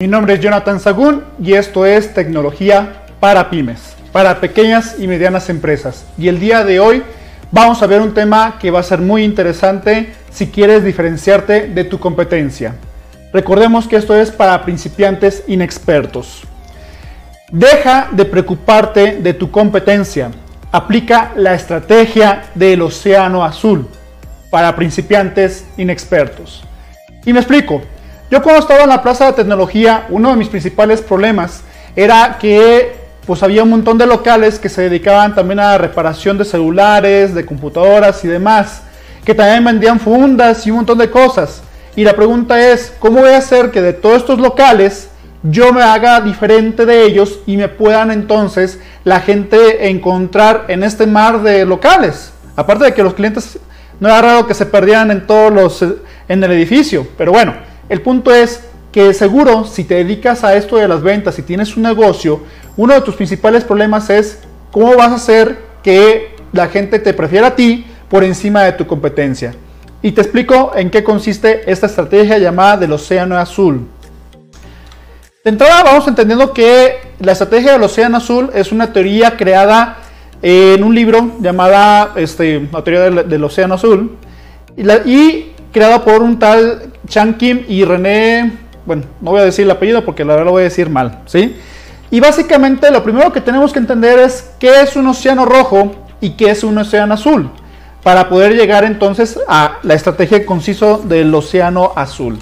Mi nombre es Jonathan Sagún y esto es Tecnología para Pymes, para pequeñas y medianas empresas. Y el día de hoy vamos a ver un tema que va a ser muy interesante si quieres diferenciarte de tu competencia. Recordemos que esto es para principiantes inexpertos. Deja de preocuparte de tu competencia. Aplica la estrategia del océano azul para principiantes inexpertos. Y me explico. Yo cuando estaba en la plaza de tecnología, uno de mis principales problemas era que pues había un montón de locales que se dedicaban también a reparación de celulares, de computadoras y demás, que también vendían fundas y un montón de cosas. Y la pregunta es, ¿cómo voy a hacer que de todos estos locales yo me haga diferente de ellos y me puedan entonces la gente encontrar en este mar de locales? Aparte de que los clientes no era raro que se perdieran en todos los en el edificio, pero bueno, el punto es que seguro si te dedicas a esto de las ventas y tienes un negocio, uno de tus principales problemas es cómo vas a hacer que la gente te prefiera a ti por encima de tu competencia. Y te explico en qué consiste esta estrategia llamada del océano azul. De entrada vamos entendiendo que la estrategia del océano azul es una teoría creada en un libro llamada este, la teoría del, océano azul y, y creada por un tal Chan Kim y René, bueno, no voy a decir el apellido porque la verdad lo voy a decir mal, ¿sí? Y básicamente lo primero que tenemos que entender es qué es un océano rojo y qué es un océano azul, para poder llegar entonces a la estrategia conciso del océano azul.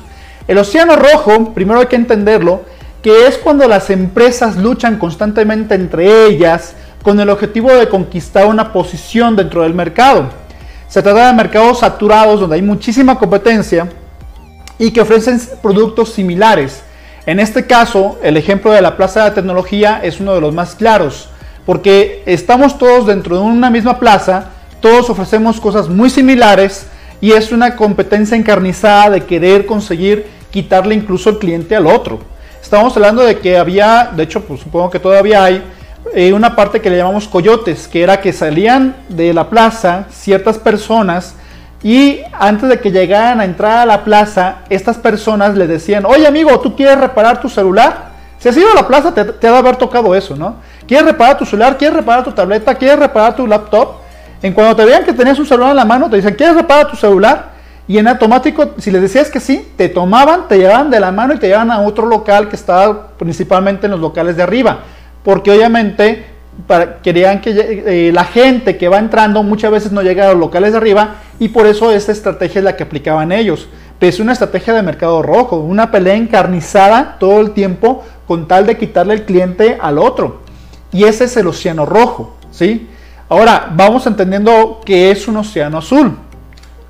El océano rojo, primero hay que entenderlo, que es cuando las empresas luchan constantemente entre ellas con el objetivo de conquistar una posición dentro del mercado. Se trata de mercados saturados donde hay muchísima competencia y que ofrecen productos similares. En este caso, el ejemplo de la plaza de tecnología es uno de los más claros, porque estamos todos dentro de una misma plaza, todos ofrecemos cosas muy similares y es una competencia encarnizada de querer conseguir quitarle incluso el cliente al otro. Estamos hablando de que había, de hecho, pues supongo que todavía hay, eh, una parte que le llamamos coyotes, que era que salían de la plaza ciertas personas y antes de que llegaran a entrar a la plaza, estas personas le decían, oye amigo, ¿tú quieres reparar tu celular? Si has ido a la plaza, te, te ha de haber tocado eso, ¿no? ¿Quieres reparar tu celular? ¿Quieres reparar tu tableta? ¿Quieres reparar tu laptop? En cuando te vean que tenías un celular en la mano, te dicen, ¿quieres reparar tu celular? Y en automático, si les decías que sí, te tomaban, te llevaban de la mano y te llevaban a otro local que estaba principalmente en los locales de arriba. Porque obviamente querían que eh, la gente que va entrando muchas veces no llega a los locales de arriba y por eso esta estrategia es la que aplicaban ellos. Es una estrategia de mercado rojo, una pelea encarnizada todo el tiempo con tal de quitarle el cliente al otro. Y ese es el océano rojo, ¿sí? Ahora, vamos entendiendo que es un océano azul.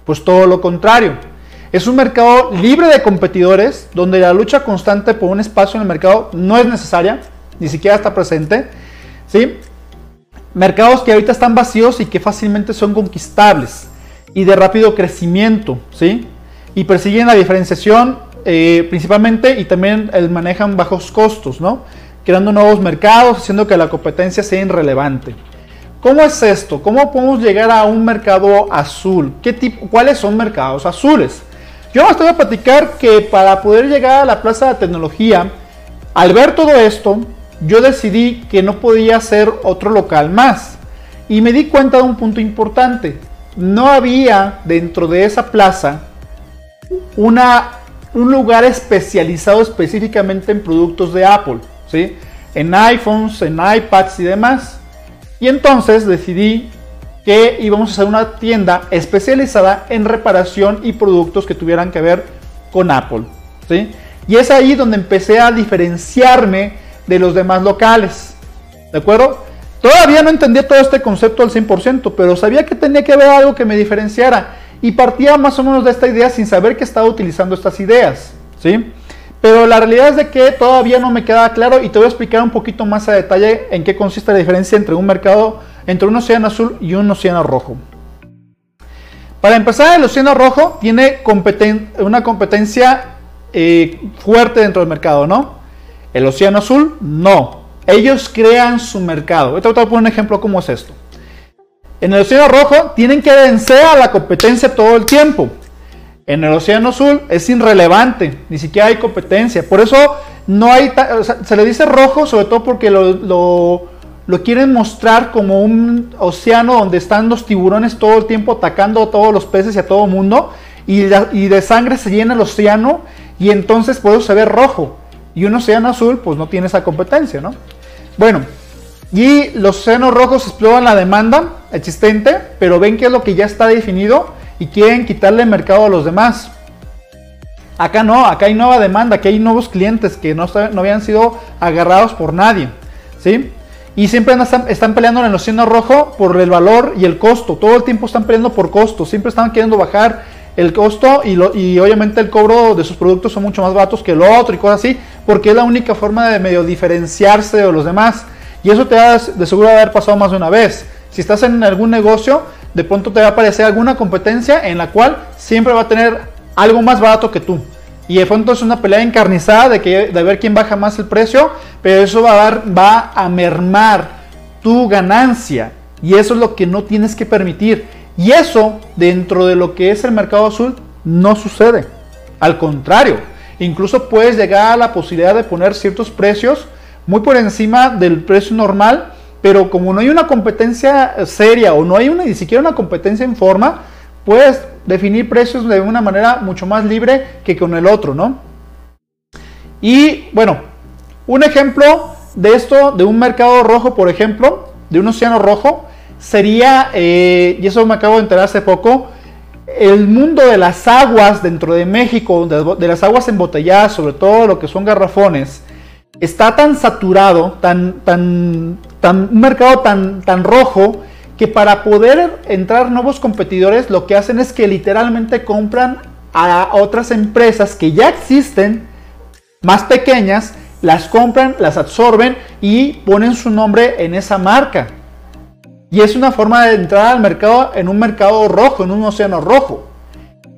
Pues todo lo contrario. Es un mercado libre de competidores donde la lucha constante por un espacio en el mercado no es necesaria, ni siquiera está presente ¿sí? Mercados que ahorita están vacíos y que fácilmente son conquistables y de rápido crecimiento, ¿sí? Y persiguen la diferenciación eh, principalmente y también el manejan bajos costos, ¿no? Creando nuevos mercados, haciendo que la competencia sea irrelevante. ¿Cómo es esto? ¿Cómo podemos llegar a un mercado azul? ¿Qué tipo, ¿Cuáles son mercados azules? Yo me voy a platicar que para poder llegar a la plaza de tecnología, al ver todo esto, yo decidí que no podía ser otro local más. Y me di cuenta de un punto importante. No había dentro de esa plaza una, un lugar especializado específicamente en productos de Apple. ¿sí? En iPhones, en iPads y demás. Y entonces decidí que íbamos a hacer una tienda especializada en reparación y productos que tuvieran que ver con Apple. ¿sí? Y es ahí donde empecé a diferenciarme de los demás locales. ¿De acuerdo? Todavía no entendía todo este concepto al 100%, pero sabía que tenía que haber algo que me diferenciara. Y partía más o menos de esta idea sin saber que estaba utilizando estas ideas. ¿Sí? Pero la realidad es de que todavía no me quedaba claro y te voy a explicar un poquito más a detalle en qué consiste la diferencia entre un mercado, entre un océano azul y un océano rojo. Para empezar, el océano rojo tiene una competencia eh, fuerte dentro del mercado, ¿no? El océano azul, no. Ellos crean su mercado. Ahorita voy a poner un ejemplo cómo es esto. En el océano rojo tienen que vencer a la competencia todo el tiempo. En el Océano Azul es irrelevante, ni siquiera hay competencia. Por eso no hay, se le dice rojo sobre todo porque lo, quieren mostrar como un océano donde están los tiburones todo el tiempo atacando a todos los peces y a todo el mundo y de, sangre se llena el océano y entonces por eso se ve rojo. Y un océano azul pues no tiene esa competencia, ¿no? Bueno, y los océanos rojos exploran la demanda existente, pero ven que es lo que ya está definido y quieren quitarle el mercado a los demás. Acá no, acá hay nueva demanda, aquí hay nuevos clientes que no, no habían sido agarrados por nadie. ¿sí? Y siempre están, peleando en el océano rojo por el valor y el costo. Todo el tiempo están peleando por costo. Siempre están queriendo bajar el costo y, y obviamente el cobro de sus productos son mucho más baratos que el otro y cosas así. Porque es la única forma de medio diferenciarse de los demás. Y eso te va de seguro haber pasado más de una vez. Si estás en algún negocio, de pronto te va a aparecer alguna competencia en la cual siempre va a tener algo más barato que tú. Y de fondo es una pelea encarnizada de, de ver quién baja más el precio, pero eso va a, dar, va a mermar tu ganancia. Y eso es lo que no tienes que permitir. Y eso, dentro de lo que es el mercado azul, no sucede. Al contrario, incluso puedes llegar a la posibilidad de poner ciertos precios muy por encima del precio normal, pero como no hay una competencia seria o no hay ni siquiera una competencia en forma, puedes definir precios de una manera mucho más libre que con el otro, ¿no? Y bueno, un ejemplo de esto, de un mercado rojo, por ejemplo, de un océano rojo, sería, eh, y eso me acabo de enterar hace poco, el mundo de las aguas dentro de México, de, las aguas embotelladas, sobre todo lo que son garrafones, está tan saturado, tan, tan, tan, un mercado tan, tan rojo, que para poder entrar nuevos competidores lo que hacen es que literalmente compran a otras empresas que ya existen, más pequeñas, las compran, las absorben y ponen su nombre en esa marca. Y es una forma de entrar al mercado en un mercado rojo, en un océano rojo.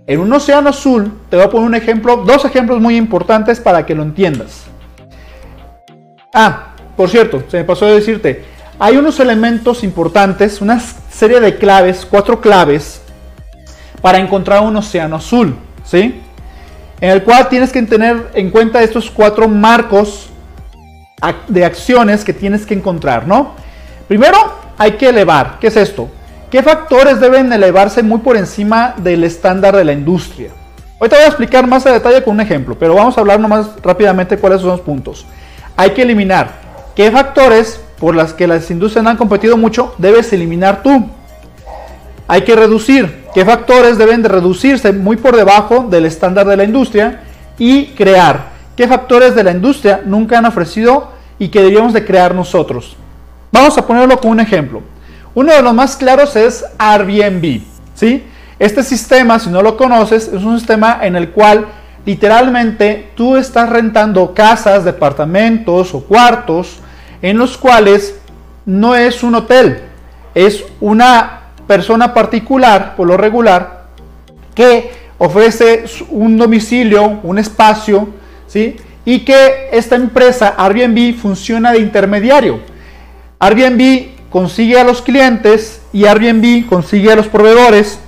En un océano azul, te voy a poner un ejemplo, dos ejemplos muy importantes para que lo entiendas. Ah, por cierto, se me pasó de decirte, hay unos elementos importantes, una serie de claves, cuatro claves, para encontrar un océano azul, ¿sí? En el cual tienes que tener en cuenta estos cuatro marcos de acciones que tienes que encontrar, ¿no? Primero, hay que elevar. ¿Qué es esto? ¿Qué factores deben elevarse muy por encima del estándar de la industria? Hoy te voy a explicar más a detalle con un ejemplo, pero vamos a hablar nomás rápidamente cuáles son los puntos. Hay que eliminar qué factores por las que las industrias han competido mucho, debes eliminar tú. Hay que reducir. ¿Qué factores deben de reducirse muy por debajo del estándar de la industria? Y crear. ¿Qué factores de la industria nunca han ofrecido y que debíamos de crear nosotros? Vamos a ponerlo con un ejemplo. Uno de los más claros es Airbnb. ¿sí? Este sistema, si no lo conoces, es un sistema en el cual literalmente tú estás rentando casas, departamentos o cuartos en los cuales no es un hotel, es una persona particular, por lo regular, que ofrece un domicilio, un espacio, ¿sí? Y que esta empresa Airbnb funciona de intermediario. Airbnb consigue a los clientes y Airbnb consigue a los proveedores,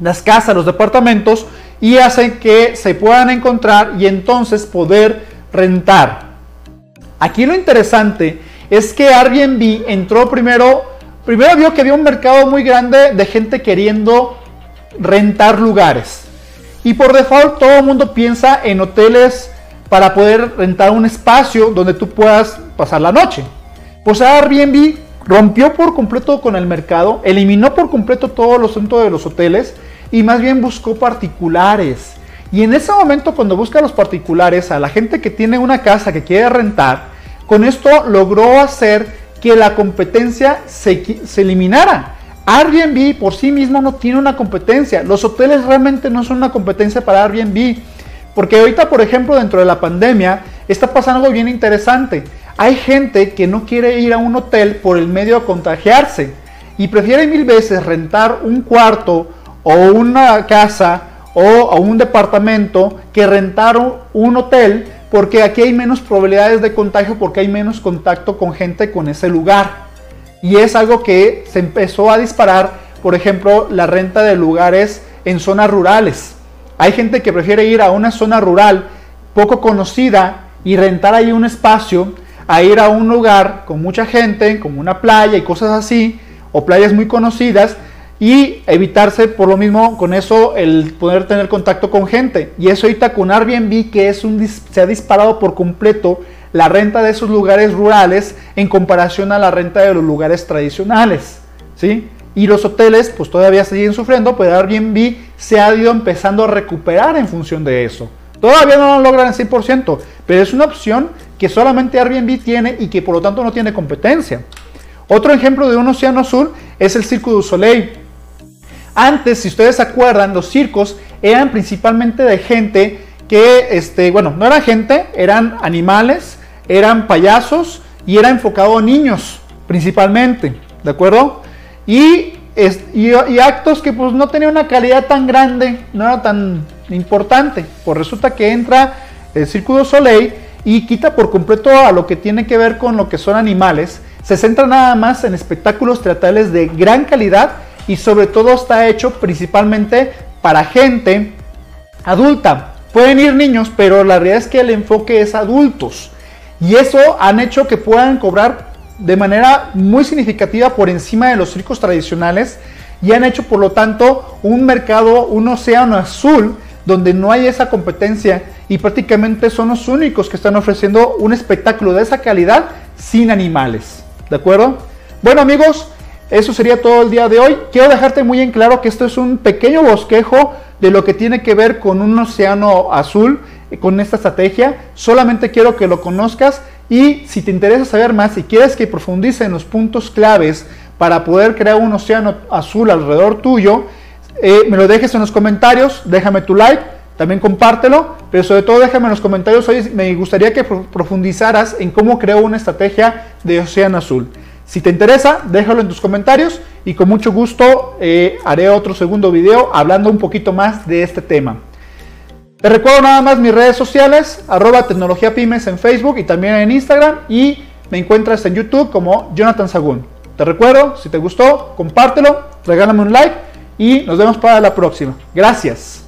las casas, los departamentos y hace que se puedan encontrar y entonces poder rentar. Aquí lo interesante es que Airbnb entró primero, primero vio que había un mercado muy grande de gente queriendo rentar lugares. Y por default todo el mundo piensa en hoteles para poder rentar un espacio donde tú puedas pasar la noche. Pues Airbnb rompió por completo con el mercado, eliminó por completo todos los centros de los hoteles y más bien buscó particulares y en ese momento cuando busca a los particulares, a la gente que tiene una casa que quiere rentar, con esto logró hacer que la competencia se, eliminara. Airbnb por sí mismo no tiene una competencia. Los hoteles realmente no son una competencia para Airbnb. Porque ahorita, por ejemplo, dentro de la pandemia, está pasando algo bien interesante. Hay gente que no quiere ir a un hotel por el medio de contagiarse y prefiere mil veces rentar un cuarto o una casa o a un departamento que rentaron un hotel porque aquí hay menos probabilidades de contagio porque hay menos contacto con gente con ese lugar. Y es algo que se empezó a disparar, por ejemplo, la renta de lugares en zonas rurales. Hay gente que prefiere ir a una zona rural poco conocida y rentar ahí un espacio a ir a un lugar con mucha gente, como una playa y cosas así, o playas muy conocidas, y evitarse por lo mismo con eso el poder tener contacto con gente. Y eso ahorita con Airbnb que es un, se ha disparado por completo la renta de esos lugares rurales en comparación a la renta de los lugares tradicionales. ¿sí? Y los hoteles pues todavía siguen sufriendo, pero Airbnb se ha ido empezando a recuperar en función de eso. Todavía no lo logran al 100%, pero es una opción que solamente Airbnb tiene y que por lo tanto no tiene competencia. Otro ejemplo de un océano azul es el Circo du Soleil. Antes, si ustedes se acuerdan, los circos eran principalmente de gente que, este, bueno, no era gente, eran animales, eran payasos y era enfocado a niños principalmente, ¿de acuerdo? Y, y, actos que pues no tenían una calidad tan grande, no era tan importante. Pues resulta que entra el du Soleil y quita por completo a lo que tiene que ver con lo que son animales. Se centra nada más en espectáculos teatrales de gran calidad y sobre todo está hecho principalmente para gente adulta. Pueden ir niños, pero la realidad es que el enfoque es adultos. Y eso han hecho que puedan cobrar de manera muy significativa por encima de los circos tradicionales y han hecho por lo tanto un mercado, un océano azul donde no hay esa competencia y prácticamente son los únicos que están ofreciendo un espectáculo de esa calidad sin animales. ¿De acuerdo? Bueno amigos, eso sería todo el día de hoy. Quiero dejarte muy en claro que esto es un pequeño bosquejo de lo que tiene que ver con un océano azul, eh, con esta estrategia. Solamente quiero que lo conozcas y si te interesa saber más, y quieres que profundice en los puntos claves para poder crear un océano azul alrededor tuyo, eh, me lo dejes en los comentarios, déjame tu like, también compártelo, pero sobre todo déjame en los comentarios hoy, me gustaría que profundizaras en cómo creo una estrategia de océano azul. Si te interesa, déjalo en tus comentarios y con mucho gusto eh, haré otro segundo video hablando un poquito más de este tema. Te recuerdo nada más mis redes sociales, arroba tecnología pymes en Facebook y también en Instagram y me encuentras en YouTube como Jonathan Sagún. Te recuerdo, si te gustó, compártelo, regálame un like y nos vemos para la próxima. Gracias.